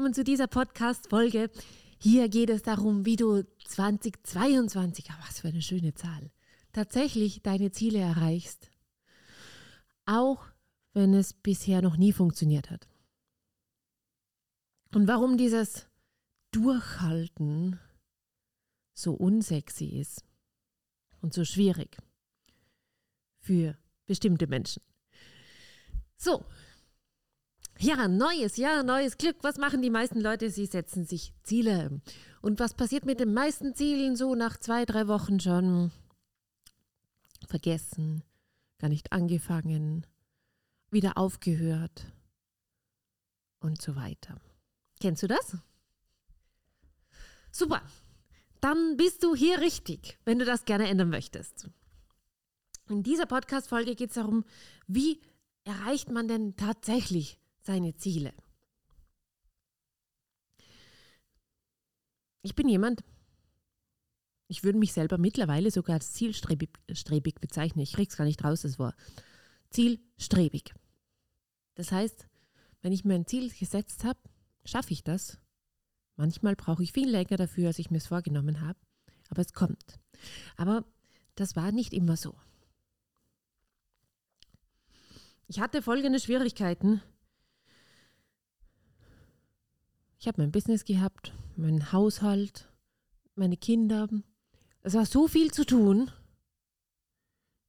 willkommen zu dieser Podcast-Folge. Hier geht es darum, wie du 2022, oh, was für eine schöne Zahl, tatsächlich deine Ziele erreichst. Auch wenn es bisher noch nie funktioniert hat. Und warum dieses Durchhalten so unsexy ist und so schwierig für bestimmte Menschen. So, ja, neues Jahr, neues Glück. Was machen die meisten Leute? Sie setzen sich Ziele. Und was passiert mit den meisten Zielen so nach zwei, drei Wochen schon? Vergessen, gar nicht angefangen, wieder aufgehört und so weiter. Kennst du das? Super. Dann bist du hier richtig, wenn du das gerne ändern möchtest. In dieser Podcast-Folge geht es darum, wie erreicht man denn tatsächlich seine Ziele. Ich bin jemand, ich würde mich selber mittlerweile sogar als zielstrebig bezeichnen. Ich krieg's gar nicht raus, das Wort. Zielstrebig. Das heißt, wenn ich mir ein Ziel gesetzt habe, schaffe ich das. Manchmal brauche ich viel länger dafür, als ich mir es vorgenommen habe, aber es kommt. Aber das war nicht immer so. Ich hatte folgende Schwierigkeiten, Ich habe mein Business gehabt, meinen Haushalt, meine Kinder. Es war so viel zu tun,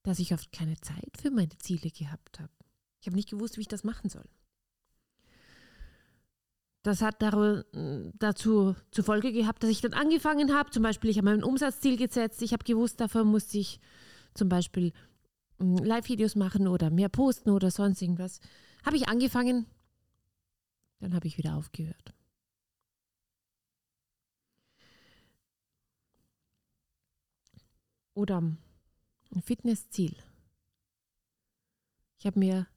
dass ich oft keine Zeit für meine Ziele gehabt habe. Ich habe nicht gewusst, wie ich das machen soll. Das hat dazu zur Folge gehabt, dass ich dann angefangen habe. Zum Beispiel, ich habe mein Umsatzziel gesetzt. Ich habe gewusst, dafür musste ich zum Beispiel hm, Live-Videos machen oder mehr posten oder sonst irgendwas. Habe ich angefangen, dann habe ich wieder aufgehört. Oder ein Fitnessziel. Ich habe mir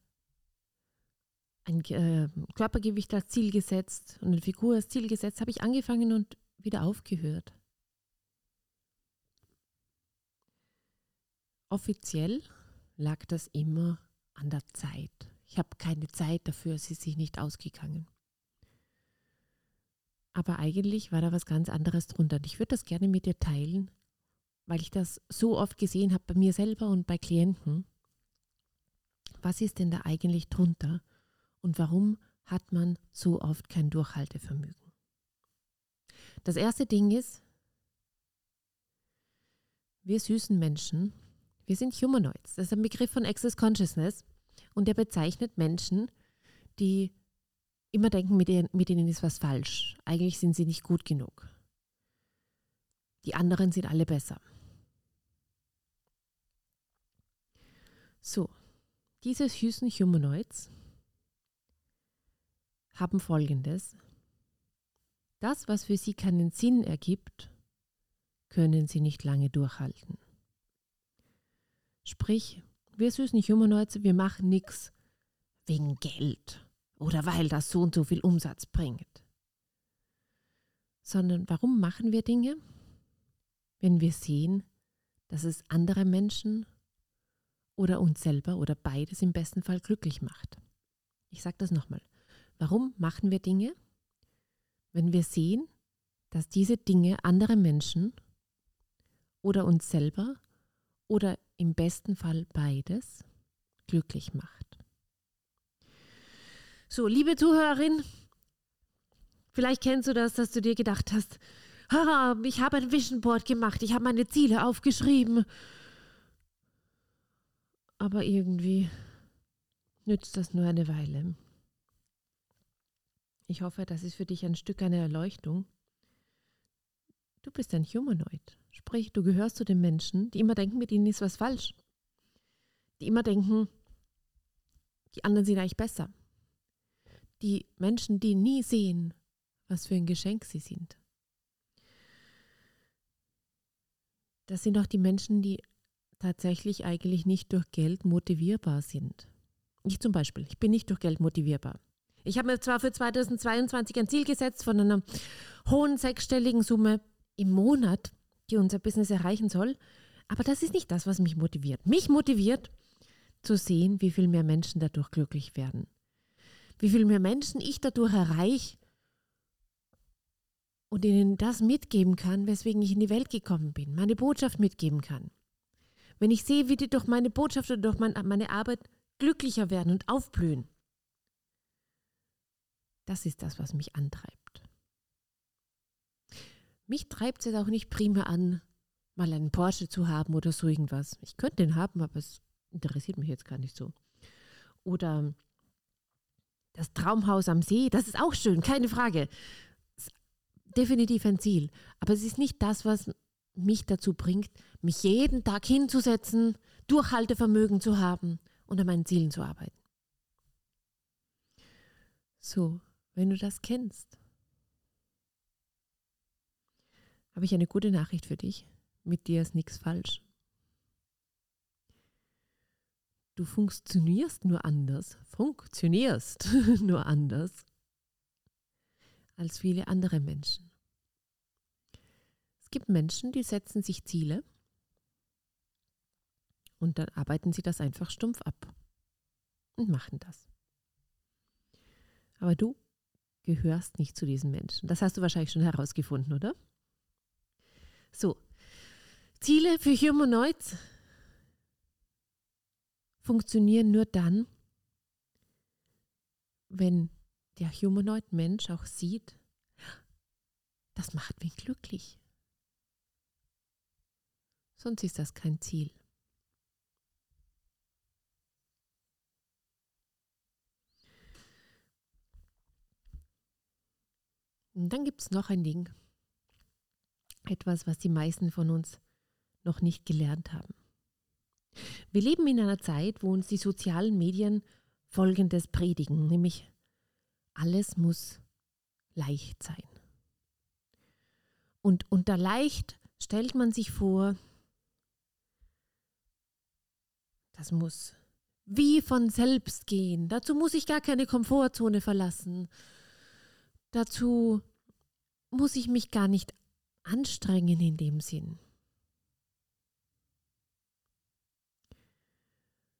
ein äh, Körpergewicht als Ziel gesetzt und eine Figur als Ziel gesetzt, habe ich angefangen und wieder aufgehört. Offiziell lag das immer an der Zeit. Ich habe keine Zeit dafür, es ist sich nicht ausgegangen. Aber eigentlich war da was ganz anderes drunter. Und ich würde das gerne mit dir teilen, weil ich das so oft gesehen habe bei mir selber und bei Klienten. Was ist denn da eigentlich drunter und warum hat man so oft kein Durchhaltevermögen? Das erste Ding ist, wir süßen Menschen, wir sind Humanoids. Das ist ein Begriff von Access Consciousness und der bezeichnet Menschen, die immer denken, mit ihnen, mit ihnen ist was falsch. Eigentlich sind sie nicht gut genug. Die anderen sind alle besser. So, diese süßen Humanoids haben Folgendes. Das, was für sie keinen Sinn ergibt, können sie nicht lange durchhalten. Sprich, wir süßen Humanoids, wir machen nichts wegen Geld oder weil das so und so viel Umsatz bringt. Sondern warum machen wir Dinge? Wenn wir sehen, dass es andere Menschen oder uns selber oder beides im besten Fall glücklich macht. Ich sage das nochmal. Warum machen wir Dinge? Wenn wir sehen, dass diese Dinge andere Menschen oder uns selber oder im besten Fall beides glücklich macht. So, liebe Zuhörerin, vielleicht kennst du das, dass du dir gedacht hast, ich habe ein Vision Board gemacht, ich habe meine Ziele aufgeschrieben aber irgendwie nützt das nur eine Weile. Ich hoffe, das ist für dich ein Stück eine Erleuchtung. Du bist ein Humanoid. Sprich, du gehörst zu den Menschen, die immer denken, mit ihnen ist was falsch. Die immer denken, die anderen sind eigentlich besser. Die Menschen, die nie sehen, was für ein Geschenk sie sind. Das sind auch die Menschen, die tatsächlich eigentlich nicht durch Geld motivierbar sind. Ich zum Beispiel, ich bin nicht durch Geld motivierbar. Ich habe mir zwar für 2022 ein Ziel gesetzt von einer hohen sechsstelligen Summe im Monat, die unser Business erreichen soll, aber das ist nicht das, was mich motiviert. Mich motiviert zu sehen, wie viel mehr Menschen dadurch glücklich werden. Wie viel mehr Menschen ich dadurch erreiche, und ihnen das mitgeben kann, weswegen ich in die Welt gekommen bin, meine Botschaft mitgeben kann. Wenn ich sehe, wie die durch meine Botschaft oder durch meine Arbeit glücklicher werden und aufblühen, das ist das, was mich antreibt. Mich treibt es jetzt auch nicht prima an, mal einen Porsche zu haben oder so irgendwas. Ich könnte den haben, aber es interessiert mich jetzt gar nicht so. Oder das Traumhaus am See, das ist auch schön, keine Frage. definitiv ein Ziel. Aber es ist nicht das, was mich dazu bringt, mich jeden Tag hinzusetzen, Durchhaltevermögen zu haben und an meinen Zielen zu arbeiten. So, wenn du das kennst, habe ich eine gute Nachricht für dich. Mit dir ist nichts falsch. Du funktionierst nur anders, funktionierst nur anders als viele andere Menschen. Gibt Menschen, die setzen sich Ziele und dann arbeiten sie das einfach stumpf ab und machen das. Aber du gehörst nicht zu diesen Menschen. Das hast du wahrscheinlich schon herausgefunden, oder? So, Ziele für Humanoids funktionieren nur dann, wenn der Humanoid-Mensch auch sieht, das macht mich glücklich. Sonst ist das kein Ziel. Und dann gibt es noch ein Ding. Etwas, was die meisten von uns noch nicht gelernt haben. Wir leben in einer Zeit, wo uns die sozialen Medien Folgendes predigen, nämlich alles muss leicht sein. Und unter leicht stellt man sich vor, das muss wie von selbst gehen. Dazu muss ich gar keine Komfortzone verlassen. Dazu muss ich mich gar nicht anstrengen in dem Sinn.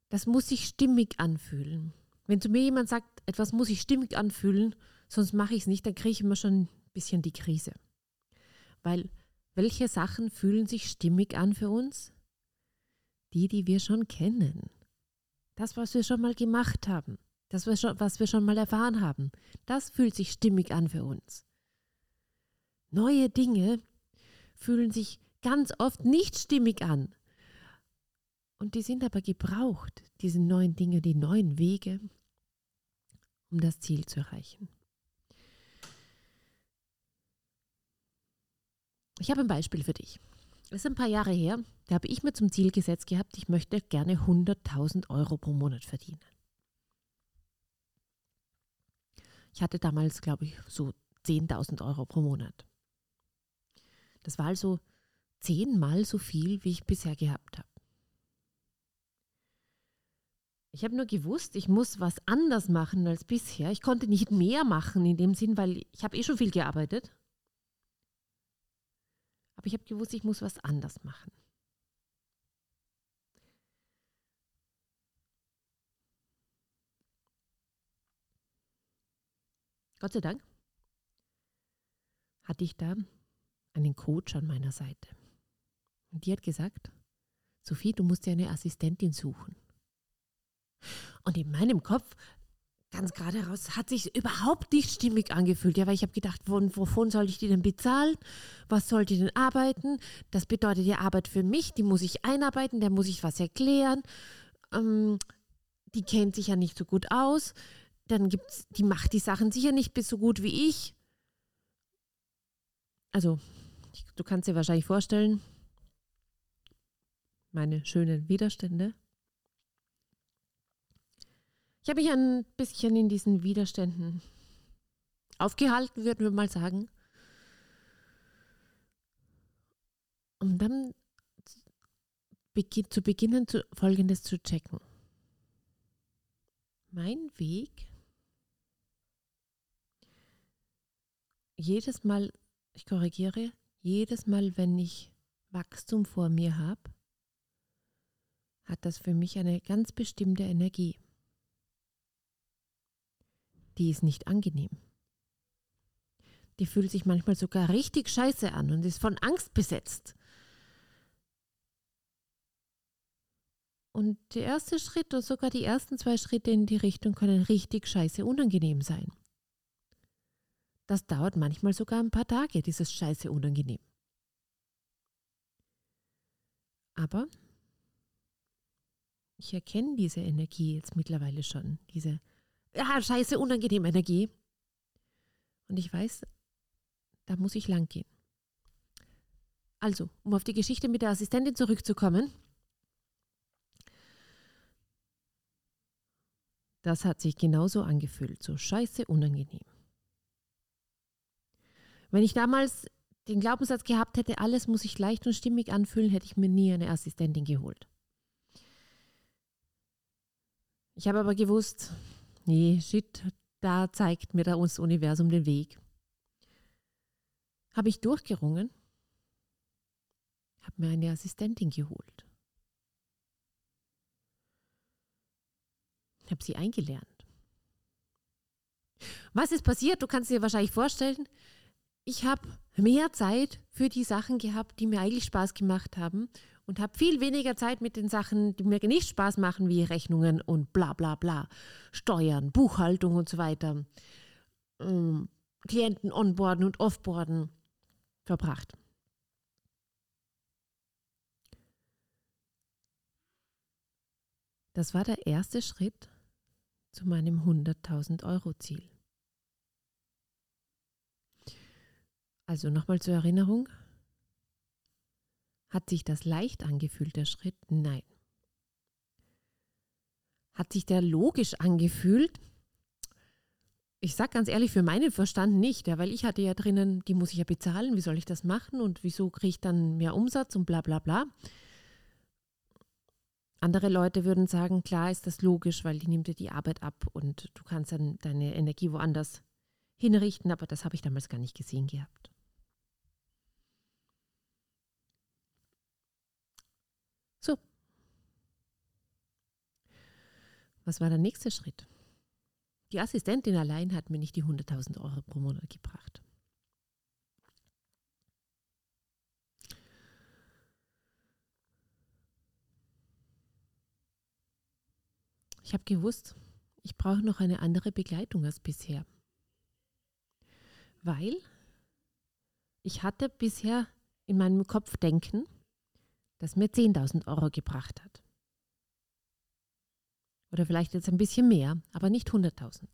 Das muss sich stimmig anfühlen. Wenn zu mir jemand sagt, etwas muss sich stimmig anfühlen, sonst mache ich es nicht, dann kriege ich immer schon ein bisschen die Krise. Weil welche Sachen fühlen sich stimmig an für uns? Die, die wir schon kennen. Das, was wir schon mal gemacht haben. Das, was wir schon mal erfahren haben, das fühlt sich stimmig an für uns. Neue Dinge fühlen sich ganz oft nicht stimmig an. Und die sind aber gebraucht, diese neuen Dinge, die neuen Wege, um das Ziel zu erreichen. Ich habe ein Beispiel für dich. Das ist ein paar Jahre her, da habe ich mir zum Ziel gesetzt gehabt, ich möchte gerne 100.000 Euro pro Monat verdienen. Ich hatte damals, glaube ich, so 10.000 Euro pro Monat. Das war also zehnmal so viel, wie ich bisher gehabt habe. Ich habe nur gewusst, ich muss was anders machen als bisher. Ich konnte nicht mehr machen in dem Sinn, weil ich habe eh schon viel gearbeitet. Aber ich habe gewusst, ich muss was anders machen. Gott sei Dank hatte ich da einen Coach an meiner Seite. Und die hat gesagt, Sophie, du musst dir eine Assistentin suchen. Und in meinem Kopf, ganz gerade heraus, hat sich überhaupt nicht stimmig angefühlt. Ja, weil ich habe gedacht, von, wovon soll ich die denn bezahlen? Was soll die denn arbeiten? Das bedeutet ja Arbeit für mich, die muss ich einarbeiten, der muss ich was erklären. Ähm, die kennt sich ja nicht so gut aus dann gibt's, die macht die Sachen sicher nicht bis so gut wie ich. Also, du kannst dir wahrscheinlich vorstellen, meine schönen Widerstände. Ich habe mich ein bisschen in diesen Widerständen aufgehalten, würden wir mal sagen. Um dann zu beginnen, Folgendes zu checken. Mein Weg jedes Mal, ich korrigiere, jedes Mal, wenn ich Wachstum vor mir habe, hat das für mich eine ganz bestimmte Energie. Die ist nicht angenehm. die fühlt sich manchmal sogar richtig scheiße an und ist von Angst besetzt. Und der erste Schritt und sogar die ersten zwei Schritte in die Richtung können richtig scheiße unangenehm sein. Das dauert manchmal sogar ein paar Tage, dieses scheiße unangenehm. Aber ich erkenne diese Energie jetzt mittlerweile schon, diese ja, scheiße unangenehme Energie. Und ich weiß, da muss ich lang gehen. Also, um auf die Geschichte mit der Assistentin zurückzukommen. Das hat sich genauso angefühlt, so scheiße unangenehm. Wenn ich damals den Glaubenssatz gehabt hätte, alles muss sich leicht und stimmig anfühlen, hätte ich mir nie eine Assistentin geholt. Ich habe aber gewusst, nee, shit, da zeigt mir das Universum den Weg. Habe ich durchgerungen, habe mir eine Assistentin geholt. Habe sie eingelernt. Was ist passiert? Du kannst dir wahrscheinlich vorstellen, ich habe mehr Zeit für die Sachen gehabt, die mir eigentlich Spaß gemacht haben und habe viel weniger Zeit mit den Sachen, die mir nicht Spaß machen, wie Rechnungen und bla bla bla, Steuern, Buchhaltung und so weiter, ähm, Klienten onboarden und offboarden verbracht. Das war der erste Schritt zu meinem 100.000 Euro Ziel. Also nochmal zur Erinnerung. Hat sich das leicht angefühlt, der Schritt? Nein. Hat sich der logisch angefühlt? Ich sage ganz ehrlich, für meinen Verstand nicht, ja, weil ich hatte ja drinnen, die muss ich ja bezahlen, wie soll ich das machen und wieso kriege ich dann mehr Umsatz und bla bla bla. Andere Leute würden sagen, klar ist das logisch, weil die nimmt dir die Arbeit ab und du kannst dann deine Energie woanders hinrichten, aber das habe ich damals gar nicht gesehen gehabt. So. Was war der nächste Schritt? Die Assistentin allein hat mir nicht die 100.000 Euro pro Monat gebracht. Ich habe gewusst, ich brauche noch eine andere Begleitung als bisher. Weil ich hatte bisher in meinem Kopf denken, das mir 10.000 Euro gebracht hat. Oder vielleicht jetzt ein bisschen mehr, aber nicht 100.000.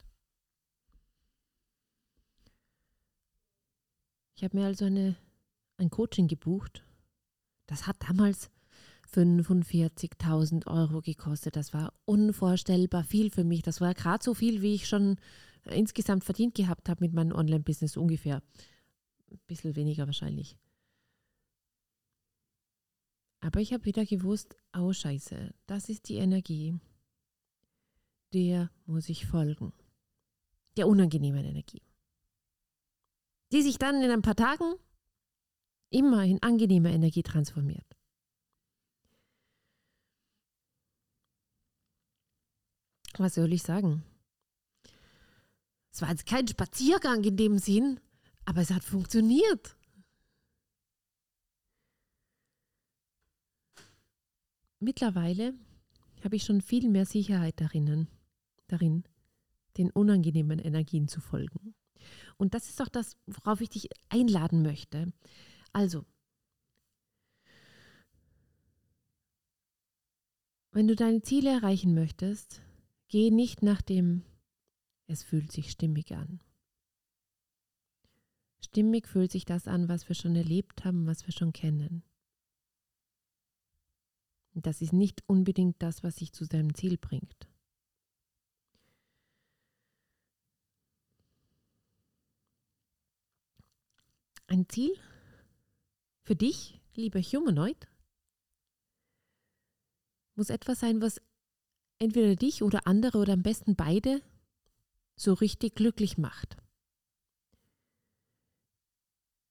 Ich habe mir also eine, ein Coaching gebucht. Das hat damals 45.000 Euro gekostet. Das war unvorstellbar viel für mich. Das war gerade so viel, wie ich schon insgesamt verdient gehabt habe mit meinem Online-Business ungefähr. Ein bisschen weniger wahrscheinlich. Aber ich habe wieder gewusst, oh scheiße, das ist die Energie, der muss ich folgen. Der unangenehmen Energie. Die sich dann in ein paar Tagen immer in angenehme Energie transformiert. Was soll ich sagen? Es war jetzt kein Spaziergang in dem Sinn, aber es hat funktioniert. Mittlerweile habe ich schon viel mehr Sicherheit darin, darin, den unangenehmen Energien zu folgen. Und das ist auch das, worauf ich dich einladen möchte. Also, wenn du deine Ziele erreichen möchtest, geh nicht nach dem, es fühlt sich stimmig an. Stimmig fühlt sich das an, was wir schon erlebt haben, was wir schon kennen. Das ist nicht unbedingt das, was dich zu deinem Ziel bringt. Ein Ziel für dich, lieber Humanoid, muss etwas sein, was entweder dich oder andere oder am besten beide so richtig glücklich macht.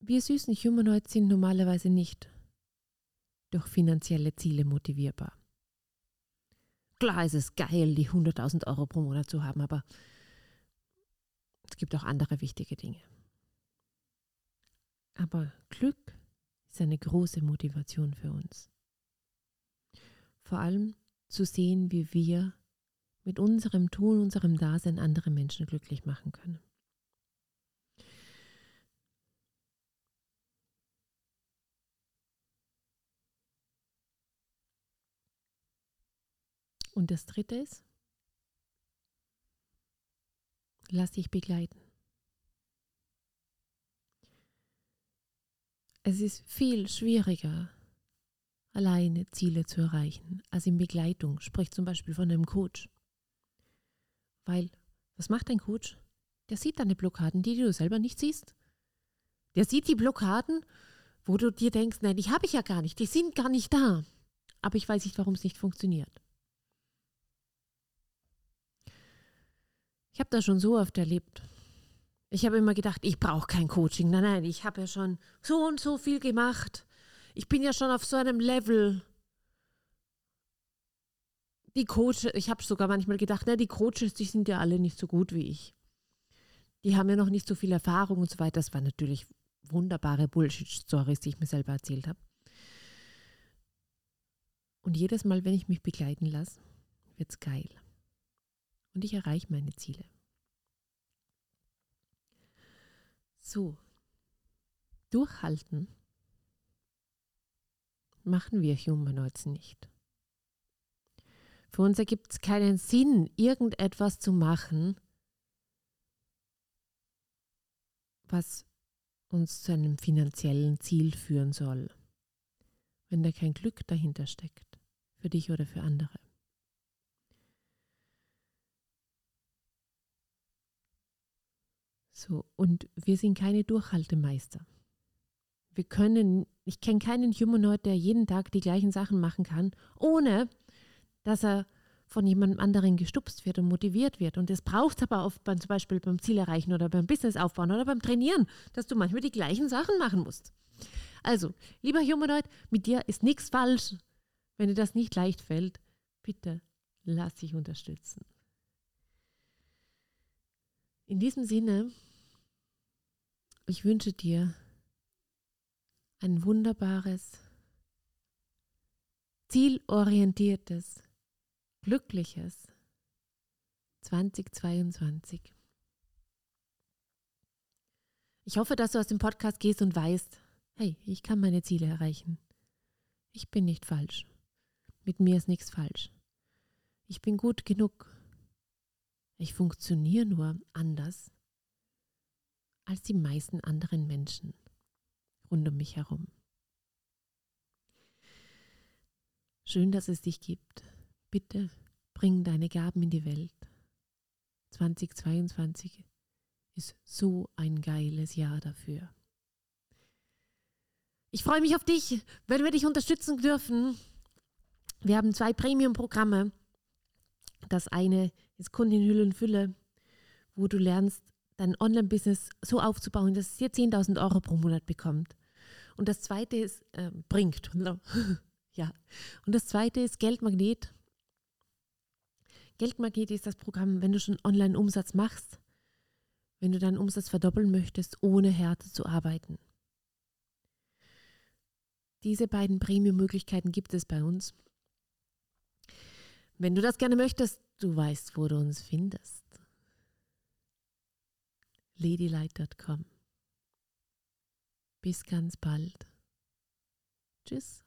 Wir süßen Humanoids sind normalerweise nicht durch finanzielle Ziele motivierbar. Klar ist es geil, die 100.000 Euro pro Monat zu haben, aber es gibt auch andere wichtige Dinge. Aber Glück ist eine große Motivation für uns. Vor allem zu sehen, wie wir mit unserem Tun, unserem Dasein andere Menschen glücklich machen können. Und das Dritte ist, lass dich begleiten. Es ist viel schwieriger, alleine Ziele zu erreichen, als in Begleitung. Sprich zum Beispiel von einem Coach. Weil, was macht ein Coach? Der sieht deine Blockaden, die du selber nicht siehst. Der sieht die Blockaden, wo du dir denkst, nein, die habe ich ja gar nicht, die sind gar nicht da. Aber ich weiß nicht, warum es nicht funktioniert. Ich habe das schon so oft erlebt. Ich habe immer gedacht, ich brauche kein Coaching. Nein, nein, ich habe ja schon so und so viel gemacht. Ich bin ja schon auf so einem Level. Die Coaches, ich habe sogar manchmal gedacht, na, die Coaches, die sind ja alle nicht so gut wie ich. Die haben ja noch nicht so viel Erfahrung und so weiter. Das waren natürlich wunderbare Bullshit-Stories, die ich mir selber erzählt habe. Und jedes Mal, wenn ich mich begleiten lasse, wird es geil und ich erreiche meine Ziele. So, durchhalten machen wir Humanoids nicht. Für uns ergibt es keinen Sinn, irgendetwas zu machen, was uns zu einem finanziellen Ziel führen soll, wenn da kein Glück dahinter steckt, für dich oder für andere. So, und wir sind keine Durchhaltemeister. Wir können, ich kenne keinen Humanoid, der jeden Tag die gleichen Sachen machen kann, ohne dass er von jemandem anderen gestupst wird und motiviert wird. Und das braucht aber oft beim, zum Beispiel beim Ziel erreichen oder beim Business aufbauen oder beim Trainieren, dass du manchmal die gleichen Sachen machen musst. Also, lieber Humanoid, mit dir ist nichts falsch. Wenn dir das nicht leicht fällt, bitte lass dich unterstützen. In diesem Sinne ich wünsche dir ein wunderbares, zielorientiertes, glückliches 2022. Ich hoffe, dass du aus dem Podcast gehst und weißt, hey, ich kann meine Ziele erreichen. Ich bin nicht falsch. Mit mir ist nichts falsch. Ich bin gut genug. Ich funktioniere nur anders als die meisten anderen Menschen rund um mich herum. Schön, dass es dich gibt. Bitte bring deine Gaben in die Welt. 2022 ist so ein geiles Jahr dafür. Ich freue mich auf dich, wenn wir dich unterstützen dürfen. Wir haben zwei Premium-Programme. Das eine ist Kundin Hülle und Fülle, wo du lernst, dein Online-Business so aufzubauen, dass es dir 10.000 Euro pro Monat bekommt. Und das zweite ist, äh, bringt. ja. Und das zweite ist Geldmagnet. Geldmagnet ist das Programm, wenn du schon Online-Umsatz machst, wenn du deinen Umsatz verdoppeln möchtest, ohne Härte zu arbeiten. Diese beiden Premium-Möglichkeiten gibt es bei uns. Wenn du das gerne möchtest, du weißt, wo du uns findest ladylight.com. Bis ganz bald. Tschüss.